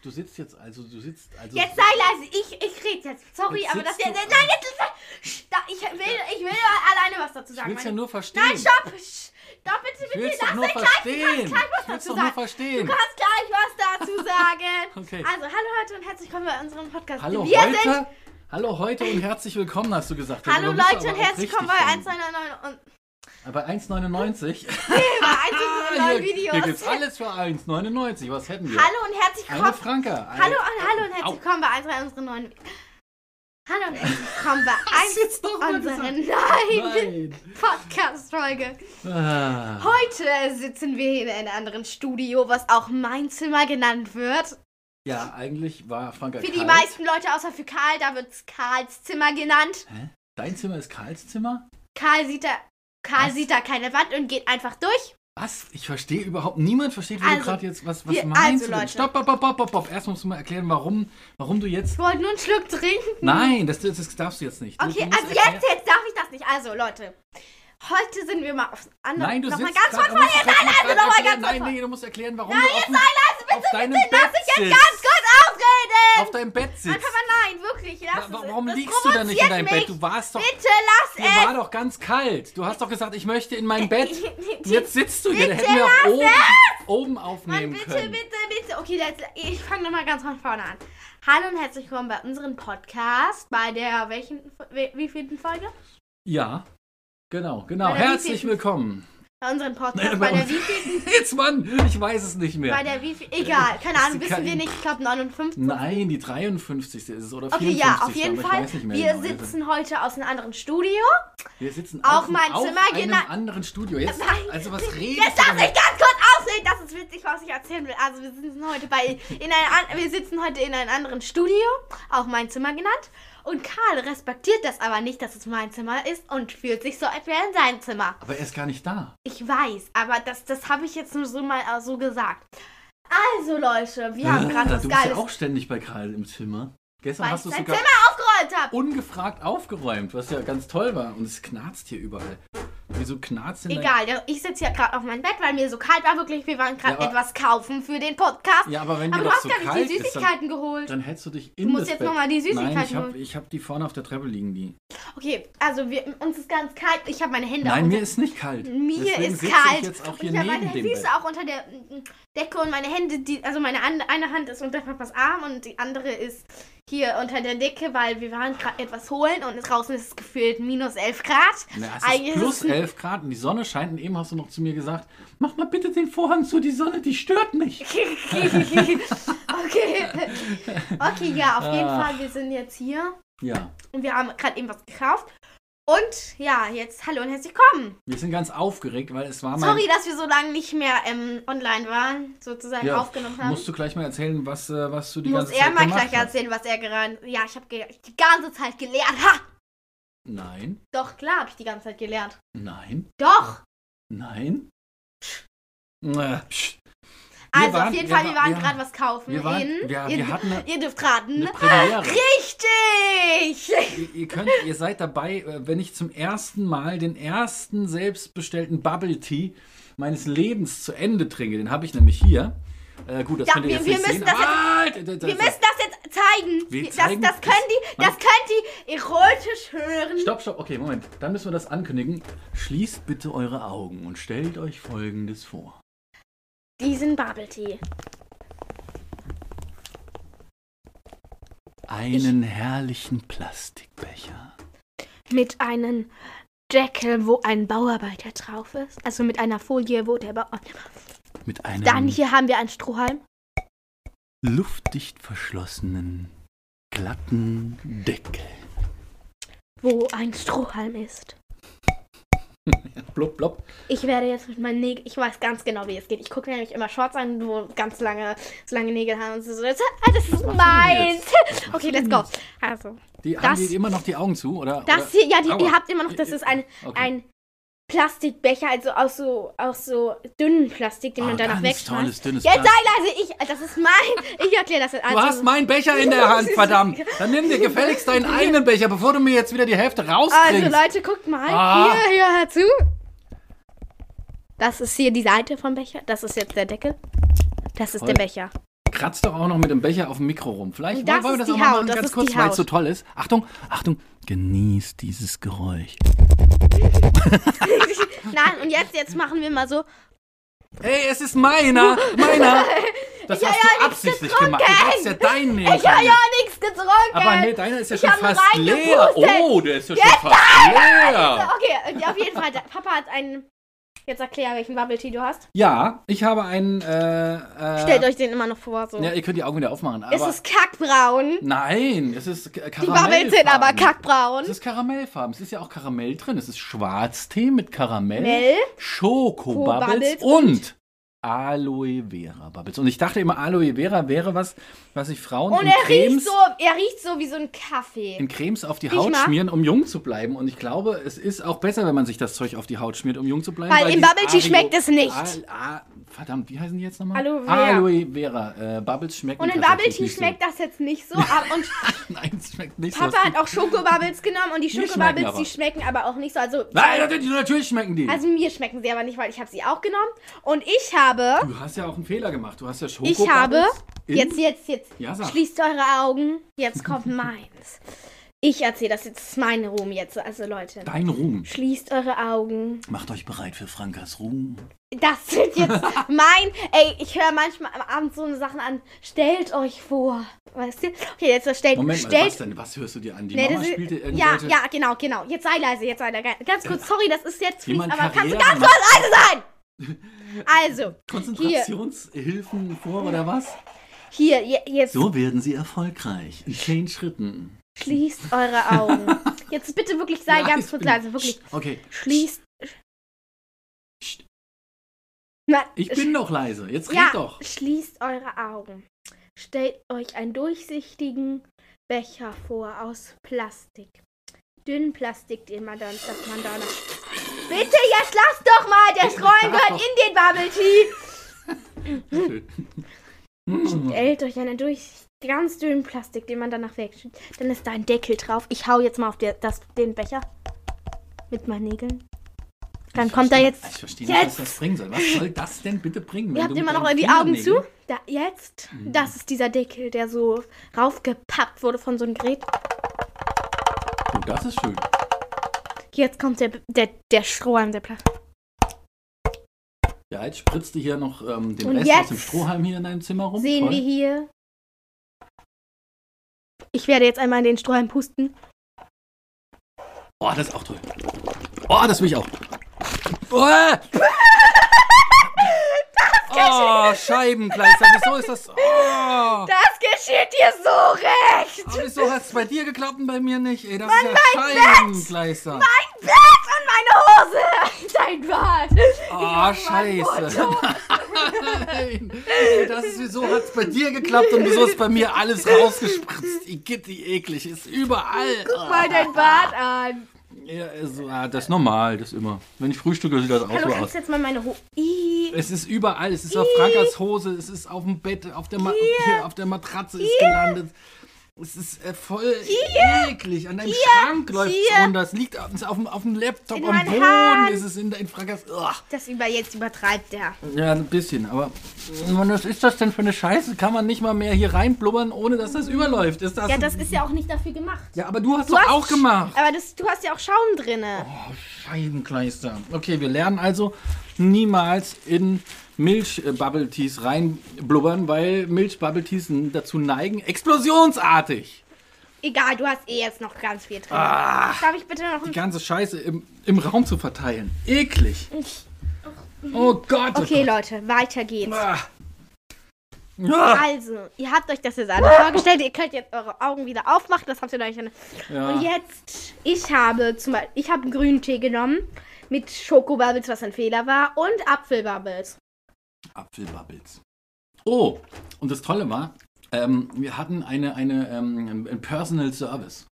sitzt, du sitzt jetzt, also du sitzt, also. jetzt sei leise, ich, ich rede jetzt. Sorry, Jetzt aber das du- Nein, jetzt ich will, ich will alleine was dazu ich sagen. will's ja nur verstehen. Nein, stopp! Stopp, bitte, Ich bitte. will's lass mich gleich, verstehen. Du kannst gleich was Ich dazu doch nur sagen. verstehen. Du kannst gleich was dazu sagen. Okay. Also, hallo Leute und herzlich willkommen bei unserem Podcast. Hallo Wir heute. sind. Hallo heute und herzlich willkommen, hast du gesagt. Hallo Du Leute und herzlich willkommen bei richtig 199 und Bei 1,99. bei 199 hier, Videos. hier gibt's alles für 1,99. Was hätten wir? Hallo und herzlich Eine willkommen. Franke. Eine, Hallo und hallo und herzlich willkommen bei unserer unseren neuen. Hallo und herzlich willkommen bei mal unserer neuen. Podcast-Folge. Ah. Heute sitzen wir hier in einem anderen Studio, was auch mein Zimmer genannt wird. Ja, eigentlich war Franka Für die kalt. meisten Leute außer für Karl, da wird es Karls Zimmer genannt. Hä? Dein Zimmer ist Karls Zimmer? Karl sieht da, Karl Was? sieht da keine Wand und geht einfach durch. Was? Ich verstehe überhaupt, niemand versteht, wie du Also, gerade jetzt, was, was wir- meinst also, du denn? Leute. Stopp, stopp, stopp, stopp, stopp. Erst musst du mal erklären, warum, warum du jetzt... Ich wollte nur einen Schluck trinken. Nein, das, das, darfst du jetzt nicht. Du, Okay, du also erklären- jetzt, jetzt darf ich das nicht. Also Leute, heute sind wir mal aufs andere. Nein, du noch mal sitzt ganz von du vorne. Nein, also grad noch mal erklären- ganz Nein, nee, du musst erklären, warum Nein, du auf, jetzt dem- sei leise, auf bitte, deinem bitte, Bett lass ich jetzt sitzt. ganz kurz ausreden. Auf deinem Bett sitzt. Aber nein, wirklich. Lass es. warum Das liegst du denn nicht in deinem provoziert Bett? Du warst doch... mich. Bitte lass Dir es. war doch ganz kalt. Du hast doch gesagt, ich möchte in mein Bett. Und jetzt sitzt du hier. Da Bitte hätten wir auch oben, oben Mann, aufnehmen bitte, können. bitte, bitte. Okay, jetzt, ich fange nochmal ganz von vorne an. Hallo und herzlich willkommen bei unserem Podcast. Bei der welchen, wie, wie Folge? Ja, genau, genau. Herzlich willkommen. Bei unserem Podcast. Nein, bei bei der wievielten? Jetzt, Mann, ich weiß es nicht mehr. Bei der wie Egal, keine Das Ahnung, wissen wir nicht. Ich glaube 59. Nein, die 53. ist es oder 54. Okay, ja, auf jeden ich Fall. Wir genau. sitzen heute aus einem anderen Studio. Wir sitzen auf, auf Zimmer einem gena- anderen Studio. Jetzt, Nein. also was redest Jetzt du lass denn? mich ganz kurz ausreden. Das ist witzig, was ich erzählen will. Also wir sitzen heute bei in ein, wir sitzen heute in einem anderen Studio, auch mein Zimmer genannt. Und Karl respektiert das aber nicht, dass es mein Zimmer ist und fühlt sich so, als wäre in sein Zimmer. Aber er ist gar nicht da. Ich weiß, aber das, das habe ich jetzt nur so mal äh, so gesagt. Also Leute, wir haben gerade Ah, was du bist Geiles, ja auch ständig bei Karl im Zimmer. Gestern weil hast du sogar Zimmer aufgeräumt habe. ungefragt aufgeräumt, was ja ganz toll war. Und es knarzt hier überall. Wieso knarzt denn dein- Egal, der- ich sitze hier gerade auf meinem Bett, weil mir so kalt war. Wirklich, wir waren gerade Ja, aber- etwas kaufen für den Podcast. Ja, aber wenn aber du hast so gar nicht die ist, dann, Süßigkeiten geholt. dann hättest du dich in musst das jetzt Bett... noch mal die Süßigkeiten Nein, ich holen. habe ich hab die vorne auf der Treppe liegen, die. Okay, also wir, uns ist ganz kalt. Ich habe meine Hände Nein, mir ist nicht kalt. mir Deswegen ist kalt. ich jetzt auch hier ich habe meine Füße auch unter der mm, Decke und meine Hände, die, also meine an- eine Hand ist unter Papas Arm und die andere ist hier unter der Decke, weil wir waren gerade etwas holen und draußen ist es gefühlt minus 11 Grad. Na, es Eigentlich ist plus ist es- 11 Grad und die Sonne scheint. Und eben hast du noch zu mir gesagt, mach mal bitte den Vorhang zu, die Sonne, die stört mich. okay. Okay, ja, auf jeden Ah. Fall, wir sind jetzt hier Ja, und wir haben gerade eben was gekauft. Und ja, jetzt hallo und herzlich willkommen. wir sind ganz aufgeregt, weil es war mein... Sorry, dass wir so lange nicht mehr ähm, online waren, sozusagen Ja, aufgenommen haben. Musst du gleich mal erzählen, was, äh, was du die Muss ganze er Zeit mal gemacht gleich hast. erzählen, was er gerade. Ja, ich habe die ganze Zeit gelernt. Ha! Nein, Doch, klar habe ich die ganze Zeit gelernt. nein, Doch! nein. Äh, psch. Also waren- auf jeden Fall, wir wa- waren gerade was kaufen. wir waren- in, wir- wir hatten eine- ihr dürft raten. Eine Premiere. Richtig! Ihr, ihr, könnt, ihr seid dabei, äh, wenn ich zum ersten Mal den ersten selbstbestellten Bubble Tea meines Lebens zu Ende trinke. Den habe ich nämlich hier. Äh, gut, das Ja, könnt ihr wir- jetzt wir nicht müssen sehen. das jetzt- Ah, da- da- da- Wir müssen das jetzt zeigen. Wir das, zeigen- das können die, das können die erotisch hören. Stopp, stopp, okay, Moment. Dann müssen wir das ankündigen. Schließt bitte eure Augen und stellt euch Folgendes vor. Diesen Bubble Tea. Einen herrlichen Plastikbecher. Mit einem Deckel, wo ein Bauarbeiter drauf ist. Also mit einer Folie, wo der Bauarbeiter. Mit einem Dann hier haben wir einen Strohhalm. luftdicht verschlossenen, glatten Deckel. wo ein Strohhalm ist. Blub, blub. Ich werde jetzt mit meinen Nägeln, ich weiß ganz genau, wie es geht. Ich gucke nämlich immer Shorts an, wo ganz lange, so lange Nägel haben und so. ah, das ist du meins. Okay, du let's go. Also, Die, Das- haben die immer noch die Augen zu, oder? das hier, ja, die, ihr habt immer noch, das ist ein, Okay. ein Plastikbecher, also aus so, aus so dünnen Plastik, den Ah, man danach ganz tolles, wegschmeißt. dünnes Jetzt sei Plastik. leise, ich, das ist mein, ich erkläre das jetzt. Du Also, hast meinen Becher in der Hand, verdammt. Dann nimm dir gefälligst deinen eigenen Becher, bevor du mir jetzt wieder die Hälfte also rauskriegst. Leute, guckt mal, Ah. hier, hier, hör zu. Das ist hier die Seite vom Becher, das ist jetzt der Deckel. Das ist Toll. der Becher. kratzt doch auch noch mit dem Becher auf dem Mikro rum. Vielleicht das wollen wir das auch mal machen, das ganz kurz, weil es so toll ist. Achtung, Achtung, genießt dieses Geräusch. Nein, und jetzt, jetzt machen wir mal so. Ey, es ist meiner, meiner. Das Ich hast ja du absichtlich gemacht. Du hättest ja deinen nehmen Ich habe ja nichts getrunken. Aber nee, deiner ist ja Ich schon fast leer. Oh, der ist ja schon fast leer. Okay, auf jeden Fall. Papa hat einen. Jetzt erklär, welchen Bubble Tea du hast. Ja, ich habe einen. Äh, äh, Stellt euch den immer noch vor. So. Ja, ihr könnt die Augen wieder aufmachen. Aber es ist kackbraun. nein, es ist K- Die Karamellfarben. Bubbles sind aber kackbraun. Es ist Karamellfarben. Es ist ja auch Karamell drin. Es ist Schwarztee mit Karamell, Mel. Schokobubbles Schokobubbles und Aloe Vera Bubbles. Und ich dachte immer, Aloe Vera wäre was, was sich Frauen Und in er Cremes, riecht so, er riecht so wie so ein Kaffee. in Cremes auf die Riech Haut mal. schmieren, um jung zu bleiben. Und ich glaube, es ist auch besser, wenn man sich das Zeug auf die Haut schmiert, um jung zu bleiben. Weil im dieses Bubble Tea schmeckt es nicht. Al, a, verdammt, wie heißen die jetzt nochmal? Aloe Vera. Aloe Vera. Äh, Bubbles schmecken Und in Bubble Tea schmeckt das jetzt nicht so. ab- Und so. Nein, es schmeckt nicht Papa so. hat auch Schokobubbles genommen und die Schokobubbles, die schmecken aber auch nicht so. Also, Nein, natürlich schmecken die. also mir schmecken sie aber nicht, weil ich habe sie auch genommen. Und ich habe, du hast ja auch einen Fehler gemacht. Du hast ja Schokobubbles ich habe, jetzt, jetzt, jetzt, Ja, sag. schließt eure Augen, jetzt kommt meins. Ich erzähle das jetzt, das ist mein Ruhm jetzt, also Leute. Dein Ruhm. Schließt eure Augen. Macht euch bereit für Frankas Ruhm. Das sind jetzt mein. Ey, ich höre manchmal am Abend so eine Sachen an. Stellt euch vor. Weißt du? Okay, jetzt stellt. Moment mal, stellt, was denn? Was hörst du dir an? Die Nee, Mama ist- spielte ja, irgendwelche... ja, genau, genau. Jetzt sei leise, jetzt sei leise. Ganz kurz, sorry, das ist jetzt fließt, aber kannst du ganz kurz leise sein? Also, Konzentrationshilfen vor oder was? hier, je, jetzt So werden sie erfolgreich. In zehn Schritten. schließt eure Augen. Jetzt bitte wirklich sei Ja, ganz kurz leise, wirklich. Okay, Schließt. Psst. Na, ich bin doch leise. Jetzt red ja, doch. schließt eure Augen. Stellt euch einen durchsichtigen Becher vor aus Plastik. Dünnen Plastik, den man dann, dass man da noch. Bitte, jetzt lasst doch mal! Der Streuen gehört in den Bubble Tea. Stellt euch einen durch ganz dünnen Plastik, den man danach wegschüttet. Dann ist da ein Deckel drauf. Ich hau jetzt mal auf der, das, den Becher mit meinen Nägeln. Dann Ich kommt da jetzt. Ich verstehe nicht, was Jetzt! das bringen soll. Was soll das denn bitte bringen? Ihr habt immer noch die Augen zu. Da, jetzt, Mhm. das ist dieser Deckel, der so raufgepappt wurde von so einem Gerät. Oh, das ist schön. Jetzt kommt der, der, der Strohhalm, der Plastik. Ja, jetzt spritzt du hier noch ähm, den Und Rest aus dem Strohhalm hier in deinem Zimmer rum. Sehen Toll. wir hier. Ich werde jetzt einmal in den Strohhalm pusten. Oh, das ist auch toll. Oh, das will ich auch. Oh, oh Scheibenkleister. Wieso ist das? Oh. Das geschieht dir so recht! Aber wieso hat es bei dir geklappt und bei mir nicht? Ey, das ist ja Scheibenkleister. Mein Bett und meine Hose! Dein Bad! Oh, scheiße. Nein. Ey, das ist, wieso hat es bei dir geklappt und wieso ist bei mir alles rausgespritzt? Igitt, wie eklig. Ist überall. Guck mal dein Bad an! Ja, also, ah, das ist normal, das immer. Wenn ich frühstücke, sieht das auch Hallo, so kannst aus. du jetzt mal meine Hose. Es ist überall. Es ist auf Frankas Hose, es ist auf dem Bett, auf der, Ma hier, auf der Matratze ist gelandet. Es ist äh, voll eklig. An deinem Schrank läuft es hier. runter. Es liegt auf, auf, dem, auf dem Laptop, In am Boden Haaren. ist es in, in Frankas. Ugh. Das über jetzt übertreibt der. Ja, ein bisschen, aber was ist das denn für eine Scheiße? Kann man nicht mal mehr hier reinblubbern, ohne dass das überläuft? Ist das Ja, das ist ja auch nicht dafür gemacht. ja, aber du hast Du doch hast- auch gemacht. Aber das, du hast ja auch Schaum drinne. Oh, Scheibenkleister. Okay, wir lernen also niemals in Milch-Bubble-Teas reinblubbern, weil Milch-Bubble-Teas dazu neigen, explosionsartig Egal, du hast eh jetzt noch ganz viel drin. Ah. Darf ich bitte noch die ganze Scheiße im, im Raum zu verteilen. Eklig. Oh Gott. oh Okay, Gott. Leute, weiter geht's. Ah. Ah. Also, ihr habt euch das jetzt alle vorgestellt. Ihr könnt jetzt eure Augen wieder aufmachen. Das habt ihr euch. Und Ja. jetzt, ich habe zum Beispiel, ich habe einen grünen Tee genommen mit Schokobubbles, was ein Fehler war, und Apfelbubbles. Apfelbubbles. Oh, und das Tolle war, ähm, wir hatten eine, eine ähm, ein Personal Service.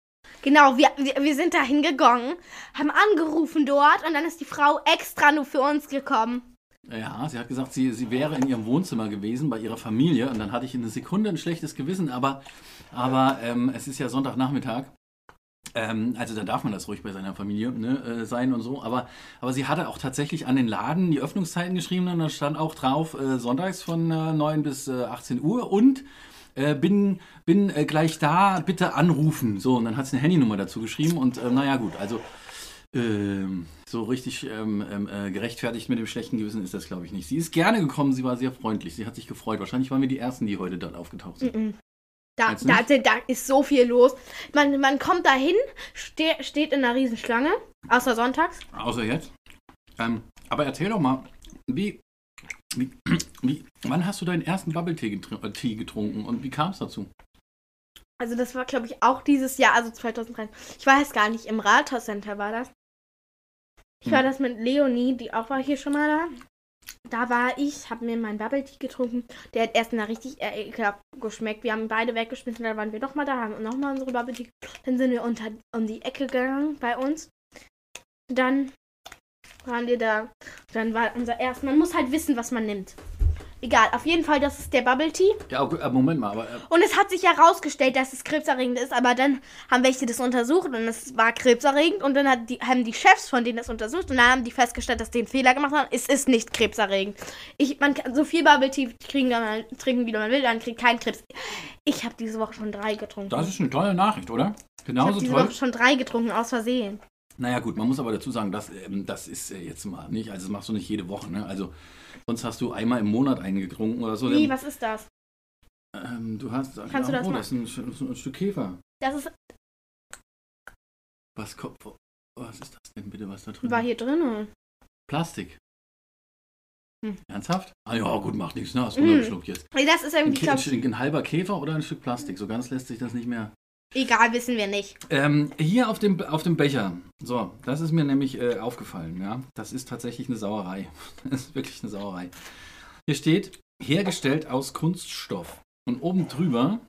Genau, wir, wir, wir sind da hingegangen, haben angerufen dort und dann ist die Frau extra nur für uns gekommen. Ja, sie hat gesagt, sie, sie wäre in ihrem Wohnzimmer gewesen bei ihrer Familie und dann hatte ich in einer Sekunde ein schlechtes Gewissen, aber, aber ähm, es ist ja Sonntagnachmittag. Ähm, also da darf man das ruhig bei seiner Familie ne, äh, sein und so. Aber, aber sie hatte auch tatsächlich an den Laden die Öffnungszeiten geschrieben und da stand auch drauf, äh, sonntags von äh, 9 bis äh, 18 Uhr und äh, bin, bin äh, gleich da, bitte anrufen. So, und dann hat sie eine Handynummer dazu geschrieben und äh, naja gut, also ähm, so richtig ähm, ähm, äh, gerechtfertigt mit dem schlechten Gewissen ist das, glaube ich, nicht. Sie ist gerne gekommen, sie war sehr freundlich, sie hat sich gefreut. Wahrscheinlich waren wir die Ersten, die heute dort aufgetaucht sind. Mhm. Da, da, da ist so viel los. Man, man kommt dahin, ste steht in einer Riesenschlange, außer sonntags. Außer jetzt. Ähm, aber erzähl doch mal, wie, wie, wie, wann hast du deinen ersten Bubble-Tee getr äh, getrunken und wie kam es dazu? Also das war, glaube ich, auch dieses Jahr, also 2013. Ich weiß gar nicht, im Rathauscenter war das. Ich war Hm. das mit Leonie, die auch war hier schon mal da. Da war ich, habe mir meinen Bubble Tea getrunken. Der hat erst mal richtig ekelhaft geschmeckt. Wir haben beide weggeschmissen, dann waren wir nochmal da, haben nochmal unsere Bubble Tea. Dann sind wir unter um die Ecke gegangen bei uns. Dann waren wir da. Dann war unser erst. Man muss halt wissen, was man nimmt. Egal, auf jeden Fall, das ist der Bubble Tea. Ja, okay, äh, Moment mal, aber äh, Und es hat sich herausgestellt, dass es krebserregend ist, aber dann haben welche das untersucht und es war krebserregend und dann die, haben die Chefs von denen das untersucht und dann haben die festgestellt, dass die einen Fehler gemacht haben. Es ist nicht krebserregend. Ich, man kann so viel Bubble Tea kriegen, man, trinken, wie man will, dann kriegt kein Krebs. Ich habe diese Woche schon drei getrunken. das ist eine tolle Nachricht, oder? ich Genauso habe toll. Woche schon drei getrunken, aus Versehen. Naja gut, man muss aber dazu sagen, das, ähm, das ist äh, jetzt mal nicht, also das machst du nicht jede Woche, ne? Also sonst hast du einmal im Monat einen getrunken oder so. Wie, was ist das? ähm, du hast, Kannst du das oh, das ist ein, ein Stück Käfer. Das ist, Was kommt, was ist das denn bitte, was da drin war hier drin. Plastik. Hm. Ernsthaft? Ah ja, gut, macht nichts, ne? Hast du Mm. jetzt. Das ist Ein, irgendwie, Kä- glaub, ein, ein halber Käfer oder ein Stück Plastik? So ganz lässt sich das nicht mehr. Egal, wissen wir nicht. Ähm, hier auf dem, auf dem Becher. So, das ist mir nämlich äh, aufgefallen, ja. Das ist tatsächlich eine Sauerei. Das ist wirklich eine Sauerei. Hier steht, hergestellt aus Kunststoff. Und oben drüber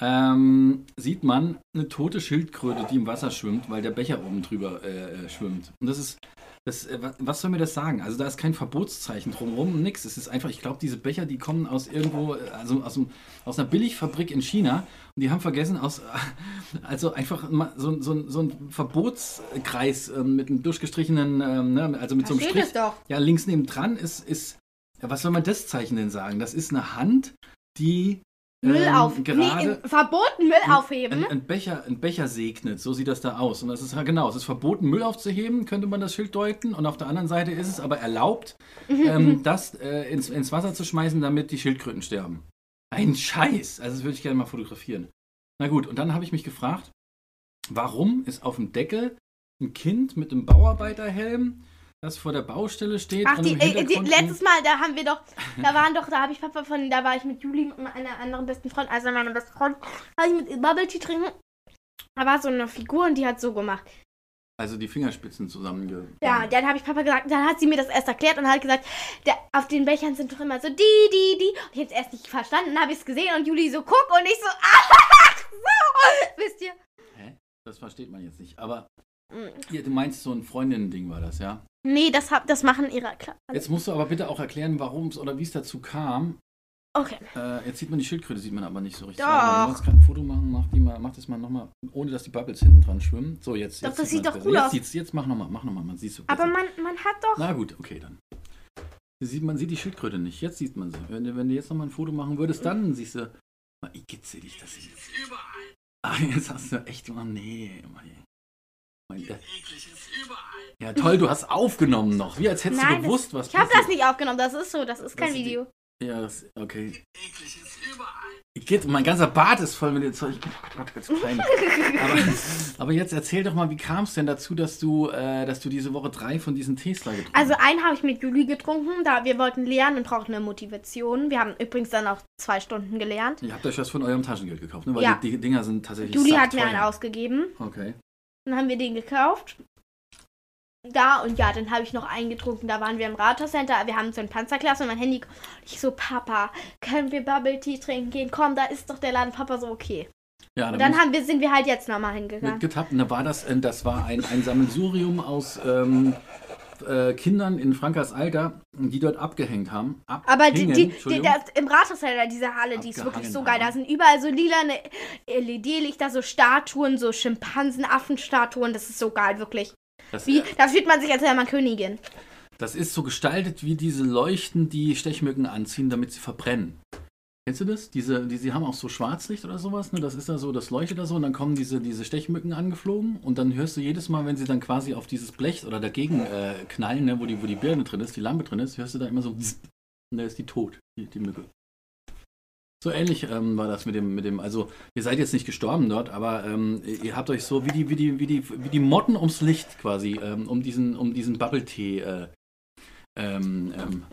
ähm, sieht man eine tote Schildkröte, die im Wasser schwimmt, weil der Becher oben drüber äh, äh, schwimmt. Und das ist, das, äh, wa- was soll mir das sagen? Also da ist kein Verbotszeichen drumherum, nix. Es ist einfach, ich glaube, diese Becher, die kommen aus irgendwo, äh, also aus, aus einer Billigfabrik in China und die haben vergessen, aus, also einfach so, so, so ein Verbotskreis ähm, mit einem durchgestrichenen, ähm, ne, also mit Da so einem Strich. Ja, links neben dran ist, ist, was soll man das Zeichen denn sagen? Das ist eine Hand, die Müll ähm, auf. Nee, im- verboten Müll aufheben. ein, ein, Becher, ein Becher segnet. So sieht das da aus. Und das ist genau, es ist verboten, Müll aufzuheben, könnte man das Schild deuten. Und auf der anderen Seite ist es aber erlaubt, Mhm, ähm, das äh, ins, ins Wasser zu schmeißen, damit die Schildkröten sterben. Ein Scheiß. Also das würde ich gerne mal fotografieren. Na gut, und dann habe ich mich gefragt, warum ist auf dem Deckel ein Kind mit einem Bauarbeiterhelm, das vor der Baustelle steht Ach, und die, äh, die, letztes Mal, da haben wir doch, da waren doch, da habe ich Papa von, da war ich mit Juli und einer anderen besten Freund, also meiner besten Freund, habe ich mit Bubble Tea trinken. Da war so eine Figur und die hat so gemacht. also die Fingerspitzen zusammenge... Ja, dann habe ich Papa gesagt, dann hat sie mir das erst erklärt und hat gesagt, der, auf den Bechern sind doch immer so die, die, die. Und ich habe es erst nicht verstanden, dann habe ich es gesehen und Juli so, guck und ich so, ach so, wisst ihr? Hä? Das versteht man jetzt nicht. Aber Mm. ja, du meinst, so ein Freundinnen-Ding war das, ja? Nee, das, hab, das machen ihre, klar. Jetzt musst du aber bitte auch erklären, warum es oder wie es dazu kam. Okay. Äh, jetzt sieht man die Schildkröte, sieht man aber nicht so richtig. Doch. Mal, Du ein Foto machen, mach, die mal, mach das mal nochmal, ohne dass die Bubbles hinten dran schwimmen. So, jetzt. Doch, jetzt das sieht doch besser. cool jetzt aus. Jetzt mach nochmal, mach nochmal, man sieht so Aber man, man hat doch. Na gut, okay, dann. Sieht, man sieht die Schildkröte nicht, jetzt sieht man sie. Wenn, du- wenn du jetzt nochmal ein Foto machen würdest, dann siehst du. Ich kitzel dich, das ist. Ah, jetzt hast du echt mal. Nee, Mann. Ja, toll, du hast aufgenommen noch. Wie als hättest Nein, du gewusst, was Ich habe das nicht aufgenommen, das ist so, das ist kein Das ist die- Video. Ja, das, okay. Ich geht, mein ganzer Bart ist voll mit dem Zeug. Gott, ganz klein. aber, aber jetzt erzähl doch mal, wie kam es denn dazu, dass du, äh, dass du diese Woche drei von diesen Tees da getrunken Also hast? einen habe ich mit Juli getrunken, da wir wollten lernen und brauchten eine Motivation. Wir haben übrigens dann auch zwei Stunden gelernt. Ihr habt euch was von eurem Taschengeld gekauft, ne? Weil Ja. die, die Dinger sind tatsächlich Juli hat mir einen ausgegeben. Okay. Dann haben wir den gekauft. Da und ja, dann habe ich noch einen getrunken. Da waren wir im Rathauscenter. Wir haben so ein Panzerglas und mein Handy. Ich so, Papa, können wir Bubble Tea trinken gehen? Komm, da ist doch der Laden. Papa so, okay. Ja, Und dann dann haben wir, sind wir halt jetzt nochmal hingegangen. mitgetappt. Und da war das, äh, das war ein, ein Sammelsurium aus, ähm, äh, Kindern in Frankreichs Alter, die dort abgehängt haben. Aber die, die, die, das, im Rathaus da diese Halle, die ist wirklich so geil. Da sind überall so lilane LED-Lichter, so Statuen, so Schimpansen, Affenstatuen. Das ist so geil, wirklich. das, Wie, äh, da fühlt man sich, als wäre man Königin. das ist so gestaltet wie diese Leuchten, die Stechmücken anziehen, damit sie verbrennen. Kennst du das? Diese, die, sie haben auch so Schwarzlicht oder sowas, ne? Das ist da so, das leuchtet da so und dann kommen diese, diese Stechmücken angeflogen und dann hörst du jedes Mal, wenn sie dann quasi auf dieses Blech oder dagegen äh, knallen, ne? wo, die, wo die Birne drin ist, die Lampe drin ist, hörst du da immer so und da ist die tot, die, die Mücke. So ähnlich ähm, war das mit dem, mit dem, also ihr seid jetzt nicht gestorben dort, aber ähm, ihr habt euch so wie die, wie die, wie die, wie die Motten ums Licht quasi, ähm, um diesen, um diesen Bubble-Tee, äh, ähm, ähm,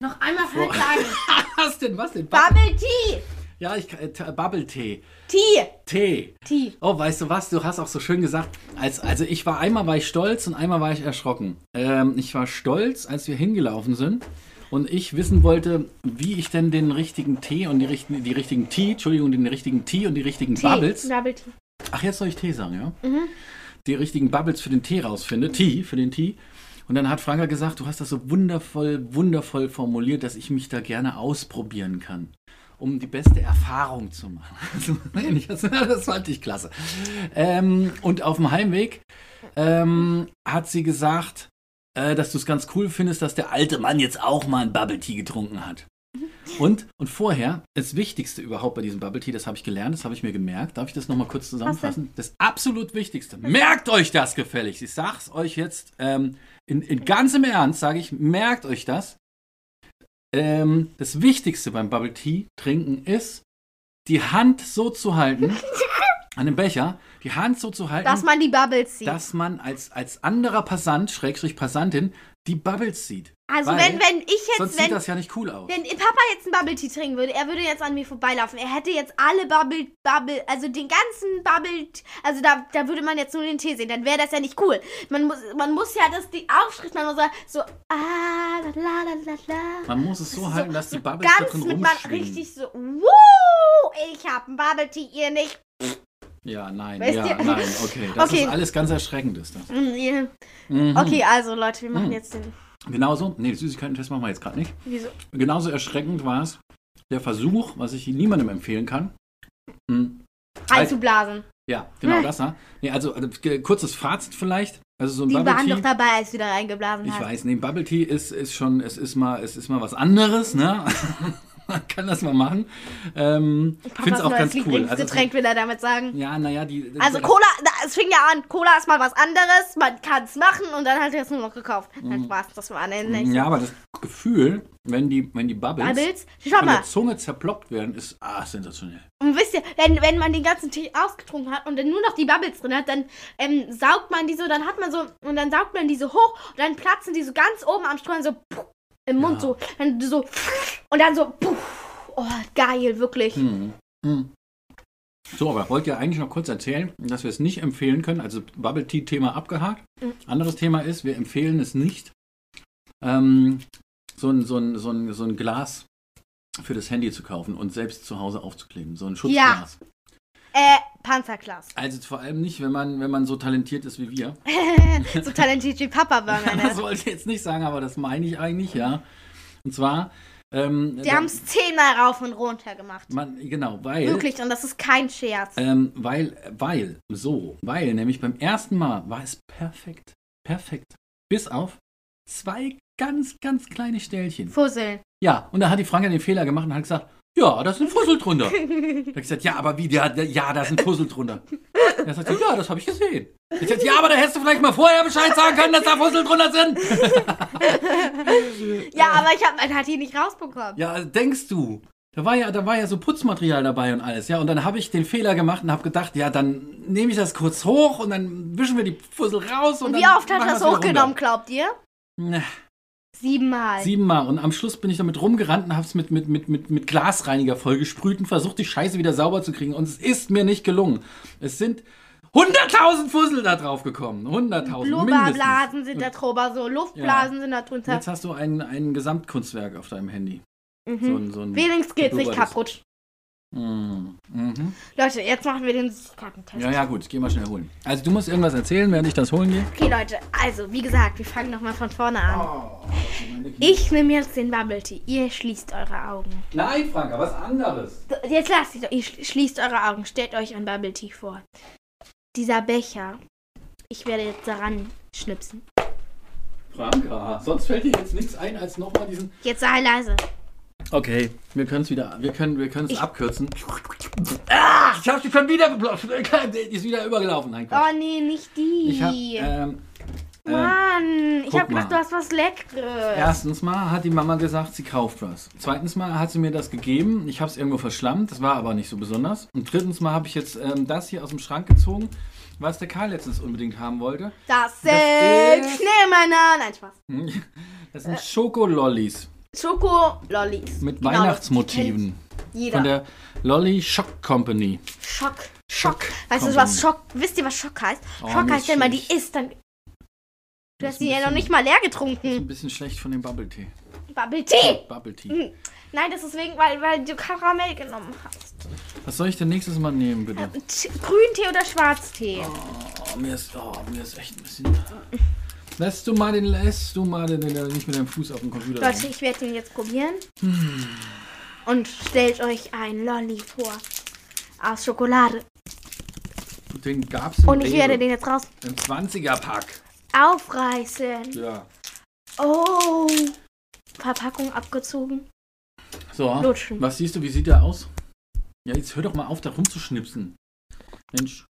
Noch einmal Vor- sagen. was denn, was denn? Bubble Tea. Ja, ich äh, T- Bubble-Tee. Tea. Tee. Tea. Oh, weißt du was? Du hast auch so schön gesagt. Als, also ich war einmal war ich stolz und einmal war ich erschrocken. Ähm, ich war stolz, als wir hingelaufen sind und ich wissen wollte, wie ich denn den richtigen Tee und die, richten, die richtigen Tee, Entschuldigung, den richtigen Tee und die richtigen. Bubbles. Bubble Tea. Ach, jetzt soll ich Tee sagen, ja? Mhm. Die richtigen Bubbles für den Tee rausfinde. Tee für den Tee. Und dann hat Franka gesagt, du hast das so wundervoll, wundervoll formuliert, dass ich mich da gerne ausprobieren kann, um die beste Erfahrung zu machen. Also, das fand ich klasse. Ähm, und auf dem Heimweg ähm, hat sie gesagt, äh, dass du es ganz cool findest, dass der alte Mann jetzt auch mal ein Bubble Tea getrunken hat. Und, und vorher, das Wichtigste überhaupt bei diesem Bubble Tea, das habe ich gelernt, das habe ich mir gemerkt. Darf ich das nochmal kurz zusammenfassen? Das absolut Wichtigste. Merkt euch das gefälligst. Ich sag's euch jetzt ähm, in, in ganzem Ernst, sage ich, merkt euch das. Ähm, das Wichtigste beim Bubble Tea trinken ist, die Hand so zu halten, an dem Becher, die Hand so zu halten, Dass man die Bubbles sieht. dass man als, als anderer Passant, Schrägstrich Passantin, die Bubbles sieht. also Weil wenn, wenn ich Sonst jetzt, sieht wenn, das ja nicht cool aus. wenn Papa jetzt einen Bubble Tea trinken würde, er würde jetzt an mir vorbeilaufen. Er hätte jetzt alle Bubble, Bubble, also den ganzen Bubble, also da, da würde man jetzt nur den Tee sehen. Dann wäre das ja nicht cool. Man muss, man muss ja das, die Aufschrift, man muss sagen, so, ah, la, la, la, la, la. Man muss es so Das ist halten, dass die Bubbles da Ganz drin mit man richtig so, wuh, ich hab einen Bubble Tea, ihr nicht. Ja, nein, Weißt ja, ihr? nein, okay. Das Okay. ist alles ganz erschreckend, ist das. Mm, ihr- Mhm. Okay, also Leute, wir machen Mhm. jetzt den, Genauso, nee, Süßigkeiten-Test machen wir jetzt gerade nicht. wieso? Genauso erschreckend war es der Versuch, was ich niemandem empfehlen kann. Hm, Einzublasen. ja, genau Hm. das. Ja. Nee, also ge- kurzes Fazit vielleicht. Also so ein Die Bubble waren Tea. doch dabei, als du da reingeblasen Ich hast. weiß, nee, Bubble Tea ist, ist schon, es ist mal, es ist mal was anderes, ne? Man kann das mal machen. Ähm, ich finde es auch ganz cool. Lieblingsgetränk, will er damit sagen. ja, naja, die. Also das- Cola, da- es fing ja an, Cola ist mal was anderes, man kann es machen und dann hat er es nur noch gekauft. Dann das war eine Mhm. Ja, aber das Gefühl, wenn die, wenn die Bubbles Bubbles. Von mal, der Zunge zerploppt werden, ist ah, sensationell. und wisst ihr, wenn, wenn man den ganzen Tee ausgetrunken hat und dann nur noch die Bubbles drin hat, dann ähm, saugt man die so, dann hat man so, und dann saugt man die so hoch und dann platzen die so ganz oben am Strohhalm so puh, im Mund Ja. so, dann so und dann so puh. Oh, geil, wirklich. Mhm. Mhm. So, aber ich wollte ja eigentlich noch kurz erzählen, dass wir es nicht empfehlen können. Also Bubble Tea Thema abgehakt. Mhm. Anderes Thema ist, wir empfehlen es nicht, ähm, so, ein, so, ein, so, ein, so ein Glas für das Handy zu kaufen und selbst zu Hause aufzukleben. So ein Schutzglas. Äh, Panzerglas. Also vor allem nicht, wenn man, wenn man so talentiert ist wie wir. so talentiert wie Papa Burger, Das ne? wollte ich jetzt nicht sagen, aber das meine ich eigentlich, ja. Und zwar, ähm, Die haben es zehnmal rauf und runter gemacht. man, genau, weil Wirklich, und das ist kein Scherz. Ähm, weil, weil, so, weil nämlich beim ersten Mal war es perfekt. Perfekt. Bis auf zwei ganz, ganz kleine Stellchen. Fusseln. Ja, und da hat die Franka den Fehler gemacht und hat gesagt, ja, da ist ein Fussel drunter. da hab ich gesagt, ja, aber wie, ja, ja da ist ein Fussel drunter. Er sagt, ja, das habe ich gesehen. Ich sagte, ja, aber da hättest du vielleicht mal vorher Bescheid sagen können, dass da Fussel drunter sind. Ja, aber ich hab, man hat die nicht rausbekommen. Ja, denkst du? Da war ja, da war ja so Putzmaterial dabei und alles, ja. Und dann habe ich den Fehler gemacht und habe gedacht, ja, dann nehme ich das kurz hoch und dann wischen wir die Fussel raus. Und, Und wie oft hat machen das hochgenommen, glaubt ihr? Ne, Siebenmal. Siebenmal. Und am Schluss bin ich damit rumgerannt und habe es mit, mit, mit, mit, mit Glasreiniger vollgesprüht und versucht, die Scheiße wieder sauber zu kriegen. Und es ist mir nicht gelungen. Es sind 100.000 Fussel da drauf gekommen. 100.000 mindestens. Blubberblasen sind da drüber, so Luftblasen sind da drunter. Jetzt hast du ein, ein Gesamtkunstwerk auf deinem Handy. Mhm. So ein, so ein Wenigstens geht's nicht kaputt. Mm, Mhm. Leute, jetzt machen wir den Süßigkeiten-Test. Ja, ja, gut, ich geh mal schnell holen. Also du musst irgendwas erzählen, während ich das holen gehe. Okay, Leute, also, wie gesagt, wir fangen nochmal von vorne an. Oh. Ich nehme jetzt den Bubble Tea. Ihr schließt eure Augen. Nein, Franka, was anderes. So, Jetzt lasst ihr, ihr schl- schließt eure Augen. Stellt euch ein Bubble Tea vor. Dieser Becher. Ich werde jetzt daran schnipsen. Franka, sonst fällt dir jetzt nichts ein, als nochmal diesen... Jetzt sei leise. Okay, wir können es wieder, wir können wir können es abkürzen. Ah, ich hab sie schon wieder geblockt. Die ist wieder übergelaufen. Nein, Quatsch. Oh nee, nicht die. Ich hab, ähm, ähm, Mann, ich guck hab gedacht, mal. du hast was Leckeres. Erstens mal hat die Mama gesagt, sie kauft was. Zweitens mal hat sie mir das gegeben. Ich habe es irgendwo verschlammt. Das war aber nicht so besonders. Und drittens mal habe ich jetzt ähm, das hier aus dem Schrank gezogen, was der Karl letztens unbedingt haben wollte. Das sind ist- Schneemänner. Nein, Spaß. Das sind Schokolollis Schoko-Lollis. mit Genau, Weihnachtsmotiven. Jeder. Von der Lolly Shock Company. Schock. Schock. Weißt du, Company. was Schock. Wisst ihr, was Schock heißt? Oh, Schock heißt, ist wenn man die isst, dann. Du Ist hast ein die ja noch nicht mal leer Ein getrunken. bisschen schlecht von dem Bubble Tea. Bubble Tea. Bubble Tea. Hm. Nein, das ist wegen, weil, weil du Karamell genommen hast. Was soll ich denn nächstes Mal nehmen, bitte? Grüntee oder Schwarztee? Oh, mir ist, oh, mir ist echt ein bisschen. Lässt du mal den, lässt du mal den, den nicht mit deinem Fuß auf dem Computer. Leute, ich werde den jetzt probieren. Und stellt euch ein Lolli vor. Aus Schokolade. Den gab's im Und ich Rewe. werde den jetzt raus Im 20er-Pack. aufreißen. Ja. Oh. Verpackung abgezogen. So, Lutschen. was siehst du, wie sieht der aus? Ja, jetzt hör doch mal auf, da rumzuschnipsen. Mensch,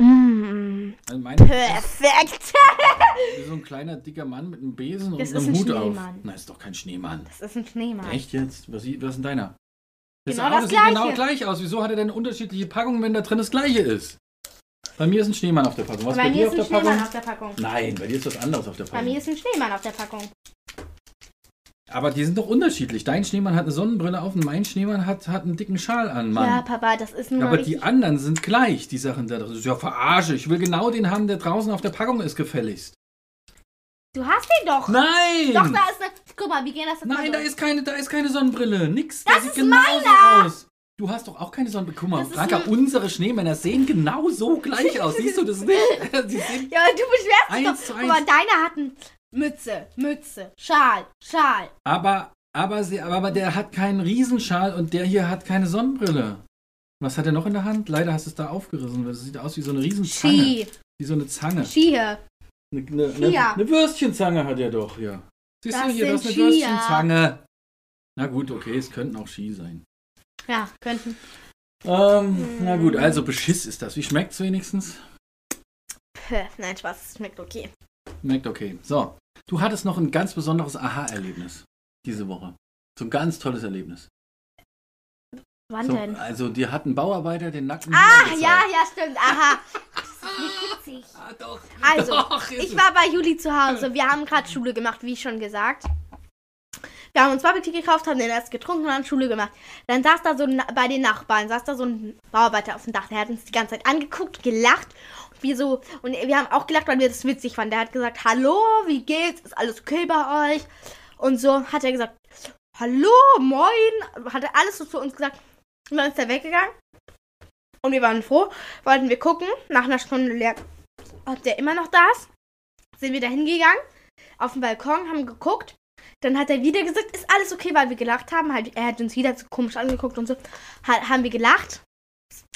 Mm, also meine perfekt. so ein kleiner, dicker Mann mit einem Besen und Das einem ist ein Hut auf. Schneemann. Na, ist doch kein Schneemann. Das ist ein Schneemann. Echt jetzt? Was, was ist denn deiner? Genau auch- das sieht genau gleich aus. Wieso hat er denn unterschiedliche Packungen, wenn da drin das gleiche ist? Bei mir ist ein Schneemann auf der Packung. Was bei bei, mir dir ist auf ein Schneemann Packung? auf der Packung. Nein, bei dir ist was anderes auf der Bei Packung. mir ist ein Schneemann auf der Packung. Aber die sind doch unterschiedlich. Dein Schneemann hat eine Sonnenbrille auf und mein Schneemann hat, hat einen dicken Schal an, Mann. Ja, Papa, das ist nur Aber die anderen sind gleich, die Sachen da drin. Das ist ja verarsche. Ich will genau den haben, der draußen auf der Packung ist, gefälligst. Du hast den doch. Nein! Doch, da ist eine. Guck mal, wir gehen das jetzt Nein, da durch. ist keine, da ist keine Sonnenbrille. Nix. Das der sieht ist genauso meiner. aus. Du hast doch auch keine Sonnenbrille. Guck mal, Das ist Franka, ein- unsere Schneemänner sehen genau so gleich aus. Siehst du das nicht? Sie sehen Ja, aber du beschwerst dich Eins doch. zu Guck mal, eins. deiner hat eine Mütze, Mütze, Schal, Schal. aber, aber, sie, aber der hat keinen Riesenschal und der hier hat keine Sonnenbrille. Was hat er noch in der Hand? Leider hast du es da aufgerissen. weil Das sieht aus wie so eine Riesenzange. Ski, Wie so eine Zange. Ski hier. Eine, eine, Skier. eine Würstchenzange hat er doch, ja. Siehst Das du hier, das ist eine Skier. Würstchenzange. Na gut, okay, es könnten auch Ski sein. Ja, könnten. Ähm, na gut, also Beschiss ist das. Wie schmeckt's wenigstens? Puh, Nein, Spaß, es schmeckt okay. Schmeckt okay. So, du hattest noch ein ganz besonderes Aha-Erlebnis diese Woche. So ein ganz tolles Erlebnis. Wann So, denn? also dir hat ein Bauarbeiter den nackten Ah, Hühner ja, ja, stimmt. Aha. Witzig. Ah, doch. Also, doch, Ich war bei Juli zu Hause. Wir haben gerade Schule gemacht, wie schon gesagt. Wir haben uns Tea gekauft, haben den erst getrunken und dann Schule gemacht. Dann saß da so ein, bei den Nachbarn, saß da so ein Bauarbeiter auf dem Dach. Der hat uns die ganze Zeit angeguckt, gelacht. Wir so, und wir haben auch gelacht, weil wir das witzig fanden. Der hat gesagt, hallo, wie geht's? Ist alles okay bei euch? Und so hat er gesagt, hallo, moin. Hat er alles so zu uns gesagt. Und dann ist er weggegangen. Und wir waren froh, wollten wir gucken. Nach einer Stunde leer, ob der immer noch da ist. Sind wir da hingegangen, auf den Balkon, haben geguckt. Dann hat er wieder gesagt, ist alles okay, weil wir gelacht haben. Halt, er hat uns wieder so komisch angeguckt und so. Ha haben wir gelacht.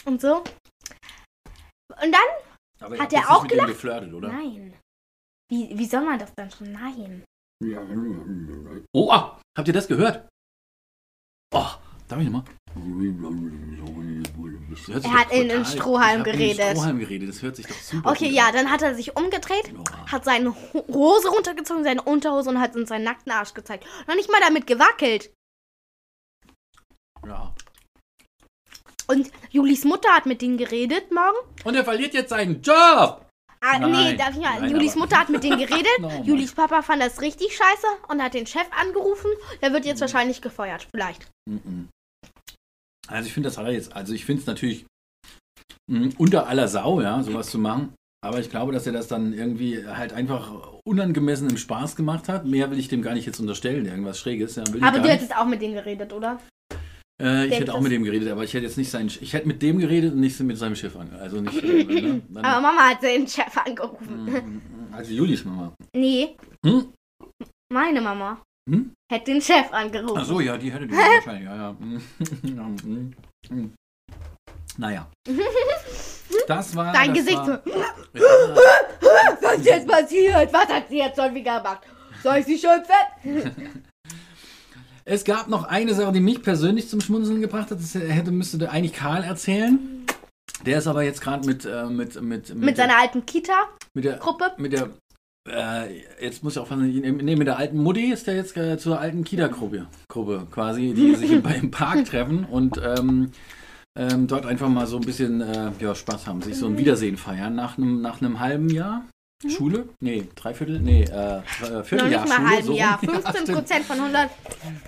Und so. Und dann, Aber hat er auch gelacht? geflirtet, oder? nein. Wie, wie soll man das dann schon? Nein. Oh, ah, habt ihr das gehört? Oh, darf ich nochmal? Er hat in den Strohhalm hab in den geredet. Strohhalm geredet, das hört sich doch super Okay, gut ja, an. dann hat er sich umgedreht, Oh. hat seine Ho- Hose runtergezogen, seine Unterhose und hat uns seinen nackten Arsch gezeigt. Noch nicht mal damit gewackelt. Ja. Und Julis Mutter hat mit denen geredet morgen. Und er verliert jetzt seinen Job! Ah, Nein, nee, darf ich mal. nein, Julis aber- Mutter hat mit denen geredet. Mann. Julis Papa fand das richtig scheiße und hat den Chef angerufen. Der wird jetzt wahrscheinlich gefeuert. Vielleicht. Mhm. Also ich finde das hat er jetzt, also ich finde es natürlich mh, unter aller Sau, ja, sowas zu machen. Aber ich glaube, dass er das dann irgendwie halt einfach unangemessen im Spaß gemacht hat. Mehr will ich dem gar nicht jetzt unterstellen, irgendwas Schräges. Ja, Aber du nicht. hättest auch mit denen geredet, oder? Äh, ich Denkt hätte auch mit dem geredet, aber ich hätte jetzt nicht sein. Ich hätte mit dem geredet und nicht mit seinem Schiff an. Also nicht. äh, ne? Dann- Aber Mama hat den Chef angerufen. Mhm. Also Julis Mama. Nee, Hm? meine Mama Hm? hätte den Chef angerufen. Ach so, ja, die hätte die wahrscheinlich. Ja, ja. Mhm. Ja, mhm. Mhm. Naja. Das war. Dein das Gesicht war, so. Ja, Was ist jetzt passiert? Was hat sie jetzt schon wieder gemacht? Soll ich sie schon fett? Es gab noch eine Sache, die mich persönlich zum Schmunzeln gebracht hat. Das hätte, müsste der eigentlich Karl erzählen. Der ist aber jetzt gerade mit, äh, mit, mit, mit, Mit seiner alten Kita-Gruppe. mit der, mit der, äh, jetzt muss ich aufpassen, nee, mit der alten Mutti ist der jetzt äh, zur alten Kita-Gruppe, Gruppe quasi, die sich im, im Park treffen und ähm, ähm, dort einfach mal so ein bisschen äh, ja, Spaß haben, sich so ein Wiedersehen feiern nach einem nach einem halben Jahr Schule? Nee, dreiviertel, nee, äh, äh, Vierteljahr Schule. halben so Jahr. rum. Ja, 15 stimmt. Prozent von 100.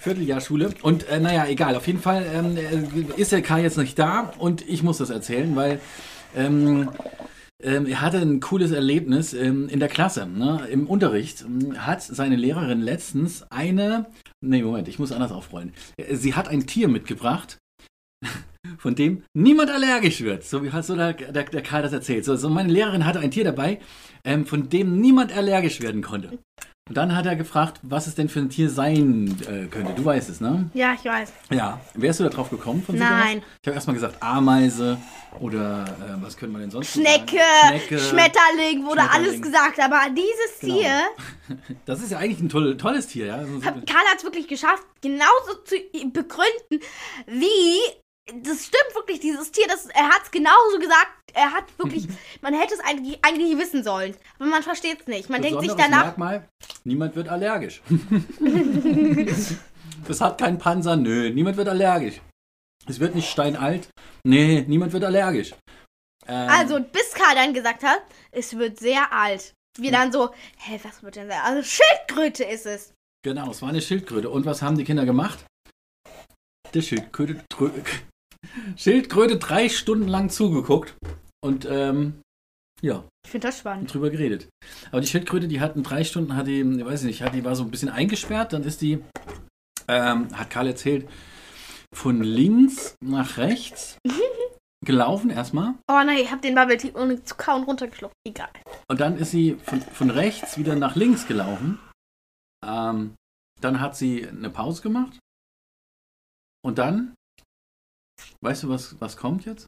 Vierteljahr Schule. Und äh, naja, egal. Auf jeden Fall ähm, äh, ist der Kai jetzt nicht da und ich muss das erzählen, weil ähm, ähm, er hatte ein cooles Erlebnis ähm, in der Klasse. Ne? Im Unterricht ähm, hat seine Lehrerin letztens eine. Nee, Moment, ich muss anders aufrollen. Äh, Sie hat ein Tier mitgebracht. Von dem niemand allergisch wird, so wie hat so der, der, der Karl das erzählt. So, so meine Lehrerin hatte ein Tier dabei, ähm, von dem niemand allergisch werden konnte. Und dann hat er gefragt, was es denn für ein Tier sein äh, könnte. Du weißt es, ne? Ja, ich weiß. Ja. Wärst du da drauf gekommen von Nein. aus? Ich habe erstmal gesagt Ameise oder äh, was könnte man denn sonst Schnecke, sagen? Schnecke. Schmetterling, wurde alles Schmetterling. gesagt. Aber dieses Genau. Tier, Das ist ja eigentlich ein toll, tolles Tier, ja? Hat, Karl hat es wirklich geschafft, genauso zu begründen, wie. Das stimmt wirklich, dieses Tier, das, er hat es genauso gesagt. Er hat wirklich, man hätte es eigentlich, eigentlich wissen sollen. Aber man versteht es nicht. Man denkt sich danach, Merkmal, niemand wird allergisch. das hat keinen Panzer, nö, niemand wird allergisch. Es wird nicht steinalt, nee, niemand wird allergisch. Ähm, Also, bis Karl dann gesagt hat, es wird sehr alt. Wir dann so, hä, was wird denn sehr? Also, Schildkröte ist es. Genau, es war eine Schildkröte. Und was haben die Kinder gemacht? Der Schildkröte, Schildkröte drei Stunden lang zugeguckt und ähm, ja, Ich finde das spannend. drüber geredet. Aber die Schildkröte, die hatten drei Stunden, hat die, ich weiß nicht, hat die war so ein bisschen eingesperrt, dann ist die, ähm, hat Karl erzählt, von links nach rechts gelaufen erstmal Oh nein, ich habe den Bubble Tea ohne zu kauen runtergeschluckt. Egal. und dann ist sie von, von rechts wieder nach links gelaufen. Ähm, dann hat sie eine Pause gemacht und dann, weißt du, was, was kommt jetzt?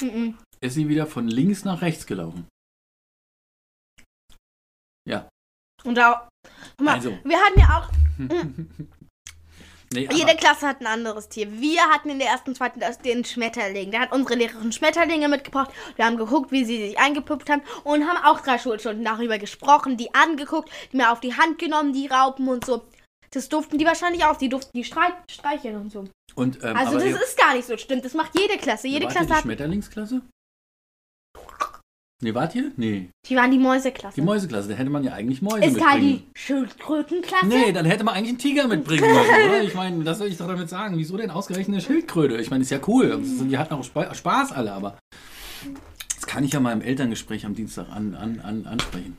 Mhm. Ist sie wieder von links nach rechts gelaufen. Ja, Und da, guck mal, Also. wir hatten ja auch, nee, jede Klasse hat ein anderes Tier. Wir hatten in der ersten, zweiten Klasse den Schmetterling. Da hat unsere Lehrerin Schmetterlinge mitgebracht. Wir haben geguckt, wie sie sich eingepuppt haben und haben auch drei Schulstunden darüber gesprochen, die angeguckt, die mir auf die Hand genommen, die Raupen und so. Das durften die wahrscheinlich auch. Die durften die Strei streicheln und so. und, ähm, Also das ist gar nicht so stimmt. Das macht jede Klasse. Jede Klasse die hat. Schmetterlingsklasse? Nee, wart ihr? Nee, Die waren die Mäuseklasse. die Mäuseklasse. Da hätte man ja eigentlich Mäuse ist halt mitbringen. die Schildkrötenklasse. Nee, dann hätte man eigentlich einen Tiger mitbringen müssen, oder? Ich meine, das soll ich doch damit sagen. Wieso denn ausgerechnet eine Schildkröte? Ich meine, ist ja cool. Die hatten auch Spa- Spaß alle, aber das kann ich ja mal im Elterngespräch am Dienstag an, an, an, ansprechen.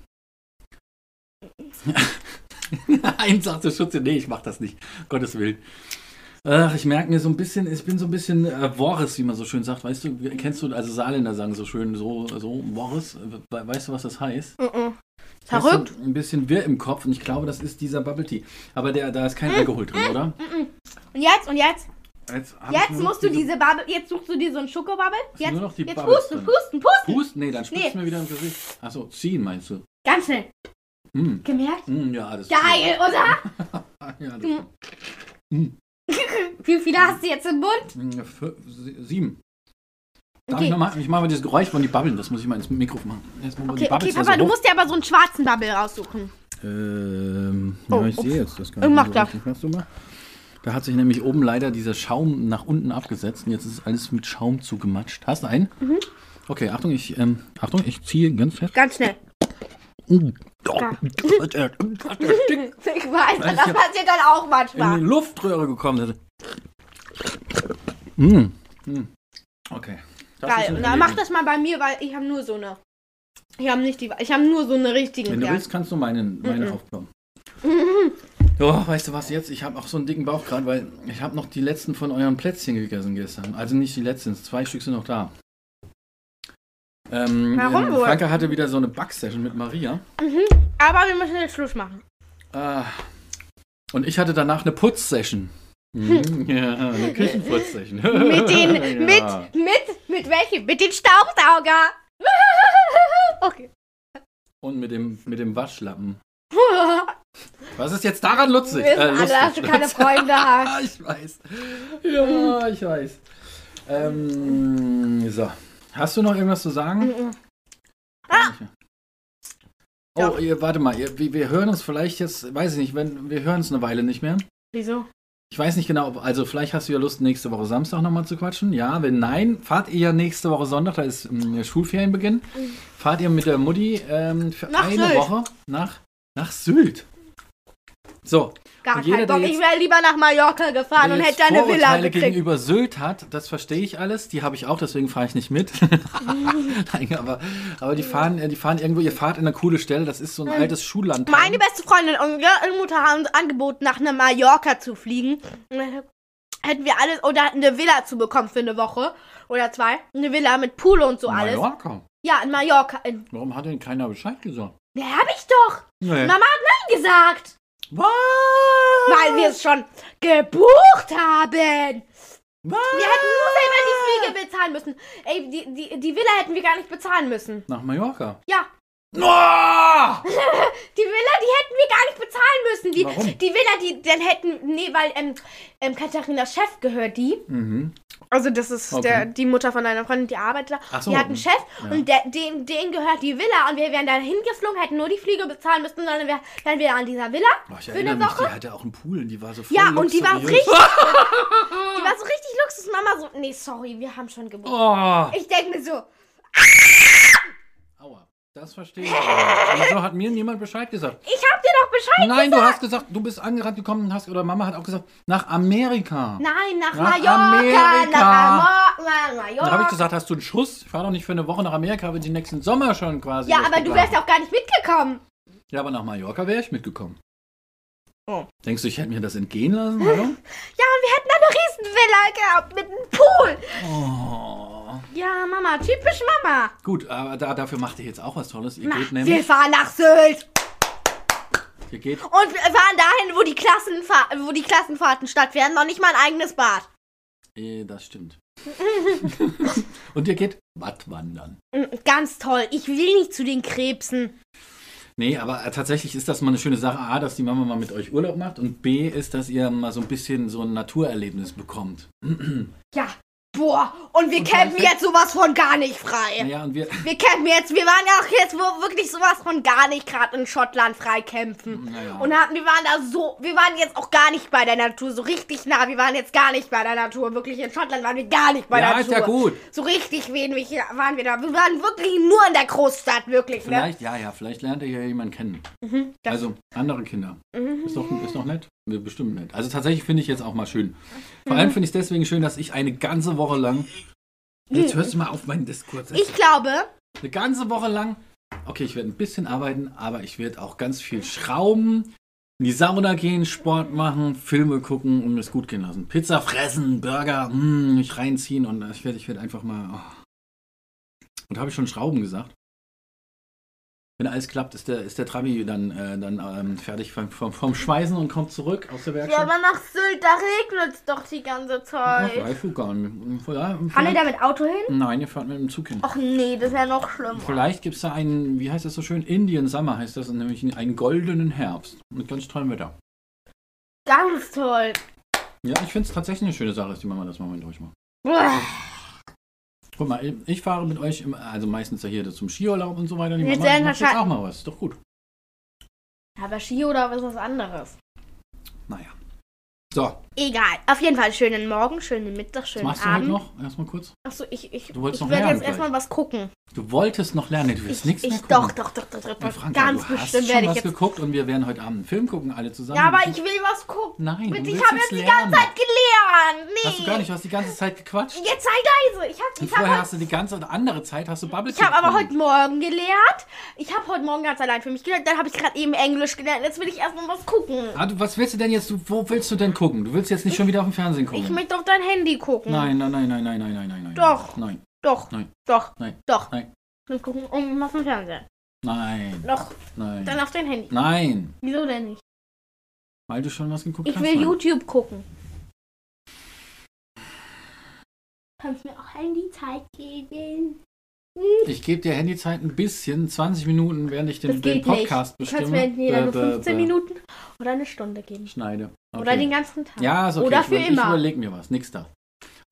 Ein sagt der Schutze, nee, ich mach das nicht. Gottes Willen. Ach, ich merke mir so ein bisschen, ich bin so ein bisschen äh, Worris, wie man so schön sagt. Weißt du, kennst du, also Saarländer sagen so schön, so, so Worris. We- Weißt du, was das heißt? Mhm. Das Verrückt. ein bisschen wirr im Kopf und ich glaube, das ist dieser Bubble Tea. Aber der, da ist kein Alkohol drin, oder? Und jetzt, und jetzt, Jetzt, jetzt musst du diese Bubble, jetzt suchst du dir so einen Schokobubble. Jetzt, nur noch die jetzt Bubbles husten, drin. husten, pusten. Hust? Nee, dann spritzt Nee. mir wieder im Gesicht. Achso, ziehen meinst du? Ganz schnell. Hm. Gemerkt? Hm, ja, das Geil, oder? Ja, Mhm. Wie viele hast du jetzt im Mund? Sieben. Darf Okay. ich, mal, ich mache mal dieses Geräusch von die Bubbeln, das muss ich mal ins Mikrofon machen. Jetzt Okay, okay, Papa, so du musst dir aber so einen schwarzen Bubble raussuchen. Ähm, Oh, ja, ich sehe jetzt das Ich mach das. Machst du mal? Da hat sich nämlich oben leider dieser Schaum nach unten abgesetzt und jetzt ist alles mit Schaum zugematscht. Hast du einen? Mhm. Okay, Achtung, ich, ähm, Achtung, ich ziehe ganz fest. Ganz schnell. Ich weiß, das passiert dann auch in manchmal. die Luftröhre gekommen. Mm. Mm. Okay. Das ist Geil. dann mach das mal bei mir, weil ich habe nur so eine. Ich habe nicht die. Ich habe nur so eine richtige. Wenn du willst, kannst du meinen, meine Mhm. aufbauen. Oh, weißt du was jetzt? Ich habe auch so einen dicken Bauch gerade, weil ich habe noch die letzten von euren Plätzchen gegessen gestern. Also nicht die letzten, zwei Stück sind noch da. Ähm, Warum wohl? Franke hatte wieder so eine Backsession mit Maria. Aber wir müssen jetzt Schluss machen. Ah, und ich hatte danach eine Putzsession. Mhm, ja, eine Küchenputzsession. Mit den, Ja. mit, mit, mit welchem? Mit den Staubsauger. okay. Und mit dem, mit dem Waschlappen. Was ist jetzt daran lustig? Wir wissen Äh, alle, lustig. dass du keine Freunde hast. Ich weiß. Ja, ich weiß. Ähm, so. Hast du noch irgendwas zu sagen? Ah. Oh, ihr, warte mal, ihr, wir, wir hören uns vielleicht jetzt, weiß ich nicht, wenn wir hören uns eine Weile nicht mehr. Wieso? Ich weiß nicht genau, ob, also vielleicht hast du ja Lust, nächste Woche Samstag nochmal zu quatschen. Ja, wenn nein, fahrt ihr ja nächste Woche Sonntag, da ist ähm, Schulferienbeginn. Fahrt ihr mit der Mutti ähm, für Nach eine Sylt. Woche nach, nach Sylt. So, Gar jeder, kein Bock. Ich wäre lieber nach Mallorca gefahren und hätte eine Villa gekriegt. gegenüber Sylt hat, das verstehe ich alles. Die habe ich auch, deswegen fahre ich nicht mit. Nein, aber, aber die fahren, äh, die fahren irgendwo, ihr fahrt in eine coole Stelle, das ist so ein altes Schulland. Meine beste Freundin und ihre Mutter haben uns angeboten, nach einer Mallorca zu fliegen. Hätten wir alles, oder eine Villa zu bekommen für eine Woche oder zwei. Eine Villa mit Pool und so alles. Mallorca. Ja, in Mallorca. Warum hat denn keiner Bescheid gesagt? ja, hab ich doch. Nee. Mama hat Nein gesagt. Was? Weil wir es schon gebucht haben. Was? Wir hätten nur selber die Flüge bezahlen müssen. Ey, die, die, die Villa hätten wir gar nicht bezahlen müssen. Nach Mallorca. Ja, Oh! die Villa, die hätten wir gar nicht bezahlen müssen. Die, Warum? die Villa, die dann hätten, nee, weil ähm, ähm, Katharinas Chef gehört die. Mhm. Also das ist Okay. der, die Mutter von deiner Freundin, die arbeitet da. Ach so, die hat einen. Chef Ja. und der, den, denen gehört die Villa und wir wären da hingeflogen, hätten nur die Flüge bezahlen müssen und dann wären wär wir an dieser Villa Oh, ich für erinnere eine mich, Woche. die hatte auch einen Pool und die war so voll Ja, und die war richtig, die war so richtig Luxus. Mama so, nee, sorry, wir haben schon gebucht. Oh, Ich denke mir so, aua. Das verstehe ich. aber. Wieso hat mir niemand Bescheid gesagt? ich hab dir doch Bescheid Nein, du gesagt. hast gesagt, du bist angerannt gekommen und hast, oder Mama hat auch gesagt, nach Amerika. Nein, nach, Nach Mallorca, Amerika. nach, Amor Mallorca. Dann habe ich gesagt, hast du einen Schuss? Ich fahre doch nicht für eine Woche nach Amerika, wenn die nächsten Sommer schon quasi. ja, aber du wärst auch gar nicht mitgekommen. Ja, aber nach Mallorca wäre ich mitgekommen. Oh. Denkst du, ich hätte mir das entgehen lassen? Hallo? Ja, und wir hätten eine Riesenvilla gehabt mit einem Pool. Oh. Ja, Mama, typisch Mama. Gut, aber da, dafür macht ihr jetzt auch was Tolles. Ihr Na, geht wir nämlich. fahren nach Sylt. Ihr geht. Und wir fahren dahin, wo die, Klassenfahr wo die Klassenfahrten stattfinden. Noch nicht mal ein eigenes Bad. Eh, das stimmt. und ihr geht Wattwandern. Mm, Ganz toll. Ich will nicht zu den Krebsen. Nee, aber äh, tatsächlich ist das mal eine schöne Sache. A, dass die Mama mal mit euch Urlaub macht und B, ist, dass ihr mal so ein bisschen so ein Naturerlebnis bekommt. Ja. Boah, und wir Und campen jetzt sowas von gar nicht frei. Naja, und wir. Wir campen jetzt, wir waren ja auch jetzt wo wirklich sowas von gar nicht gerade in Schottland frei campen. Naja. Und hatten, wir waren da so, wir waren jetzt auch gar nicht bei der Natur, so richtig nah. Wir waren jetzt gar nicht bei der Natur. Wirklich in Schottland waren wir gar nicht bei Ja, der ist Natur. ja gut. So richtig wenig waren wir da. Wir waren wirklich nur in der Großstadt, wirklich. Ne? Vielleicht, ja, ja, vielleicht lernt ihr ja jemanden kennen. Mhm, Also andere Kinder. Mhm. Ist doch, ist doch nett. Bestimmt nett. Also tatsächlich finde ich jetzt auch mal schön. Vor Mhm. allem finde ich es deswegen schön, dass ich eine ganze Woche lang. Jetzt hörst du mal auf meinen Diskurs. Ich glaube, Eine ganze Woche lang. Okay, ich werde ein bisschen arbeiten, aber ich werde auch ganz viel schrauben, in die Sauna gehen, Sport machen, Filme gucken und mir es gut gehen lassen. Pizza fressen, Burger, mm, mich reinziehen und ich werde ich werd einfach mal. Oh. Und habe ich schon Schrauben gesagt? Wenn alles klappt, ist der, ist der Trabi dann, äh, dann ähm, fertig vom, vom, vom Schweißen und kommt zurück aus der ja, Werkstatt. aber nach Sylt, da regnet es doch die ganze Zeit. weiß ich gar nicht. Ja, Fahren ihr da mit Auto hin? Nein, ihr fahrt mit dem Zug hin. Ach nee, das wäre noch schlimmer. Vielleicht gibt es da einen, wie heißt das so schön? Indian Summer heißt das, nämlich einen goldenen Herbst. Mit ganz tollem Wetter. Ganz toll. Ja, ich finde es tatsächlich eine schöne Sache, dass die Mama das mal mit euch macht. Guck mal, ich fahre mit euch, im, also meistens ja hier zum Skiurlaub und so weiter. Die Wir Mama macht jetzt auch mal was. Ist doch gut. Aber Ski oder ist was anderes? Naja. So, Egal. Auf jeden Fall schönen Morgen, schönen Mittag, Was schönen machst du heute Abend. noch? Erstmal kurz. Achso, ich, ich, Du wolltest ich werde lernen jetzt erstmal was gucken. Du wolltest noch lernen, du wirst nichts ich, mehr ich, gucken. doch, doch, doch, doch, doch. Franka, ganz du hast bestimmt schon werde ich was jetzt. geguckt und wir werden heute Abend einen Film gucken, alle zusammen. Ja, aber ich will was gucken. Nein, du ich willst habe jetzt jetzt die lernen. ganze Zeit gelernt. Nee. Hast du gar nicht, du hast die ganze Zeit gequatscht. Jetzt sei leise. Ich habe Und ich hab vorher heute hast du die ganze andere Zeit hast du Bubble Ich habe aber heute Morgen gelernt. Ich habe heute Morgen ganz allein für mich gelernt. Dann habe ich gerade eben Englisch gelernt. Jetzt will ich erstmal was gucken. Ah, du, was willst du denn jetzt? Du, wo willst du denn gucken? Du willst willst jetzt nicht schon wieder auf dem Fernsehen gucken. Ich möchte auf dein Handy gucken. Nein, nein, nein, nein, nein, nein, nein, nein. Doch. Nein. Doch. Nein. Doch. Nein. Doch. Nein. Wir gucken oh, irgendwann auf dem Fernseher. Nein. Doch. Nein. Dann auf dein Handy. Nein. Wieso denn nicht? Weil du schon was geguckt ich hast. Ich will Mann. YouTube gucken. Kannst du mir auch Handy Zeit geben? Ich gebe dir Handyzeit ein bisschen, 20 Minuten, während ich den, Das den Podcast nicht. Du bestimme. kannst mir entweder nur Bäh, bäh, 15 bäh. Minuten oder eine Stunde geben. Schneide. Okay. Oder den ganzen Tag. Ja, ist okay. Oder ich, für über- ich immer. überleg mir was. Nix da.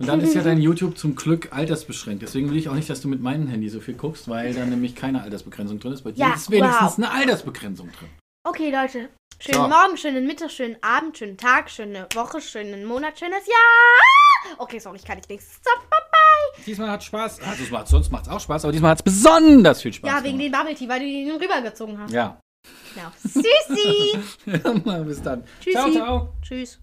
Und dann ist ja dein YouTube zum Glück altersbeschränkt. Deswegen will ich auch nicht, dass du mit meinem Handy so viel guckst, weil da nämlich keine Altersbegrenzung drin ist. Bei dir Ja, ist wenigstens wow. eine Altersbegrenzung drin. Okay, Leute. Schönen So. Morgen, schönen Mittag, schönen Abend, schönen Tag, schöne Woche, schönen Monat, schönes Jahr. Okay, sorry, ich kann nicht nichts. Stop, bye bye. Diesmal hat Spaß. Also es macht, sonst macht es auch Spaß, aber diesmal hat es besonders viel Spaß Ja, wegen gemacht. den Bubble Tea, weil du den rübergezogen hast. Ja. Genau. Süßi. Bis dann. Tschüssi. Ciao, ciao. Tschüss.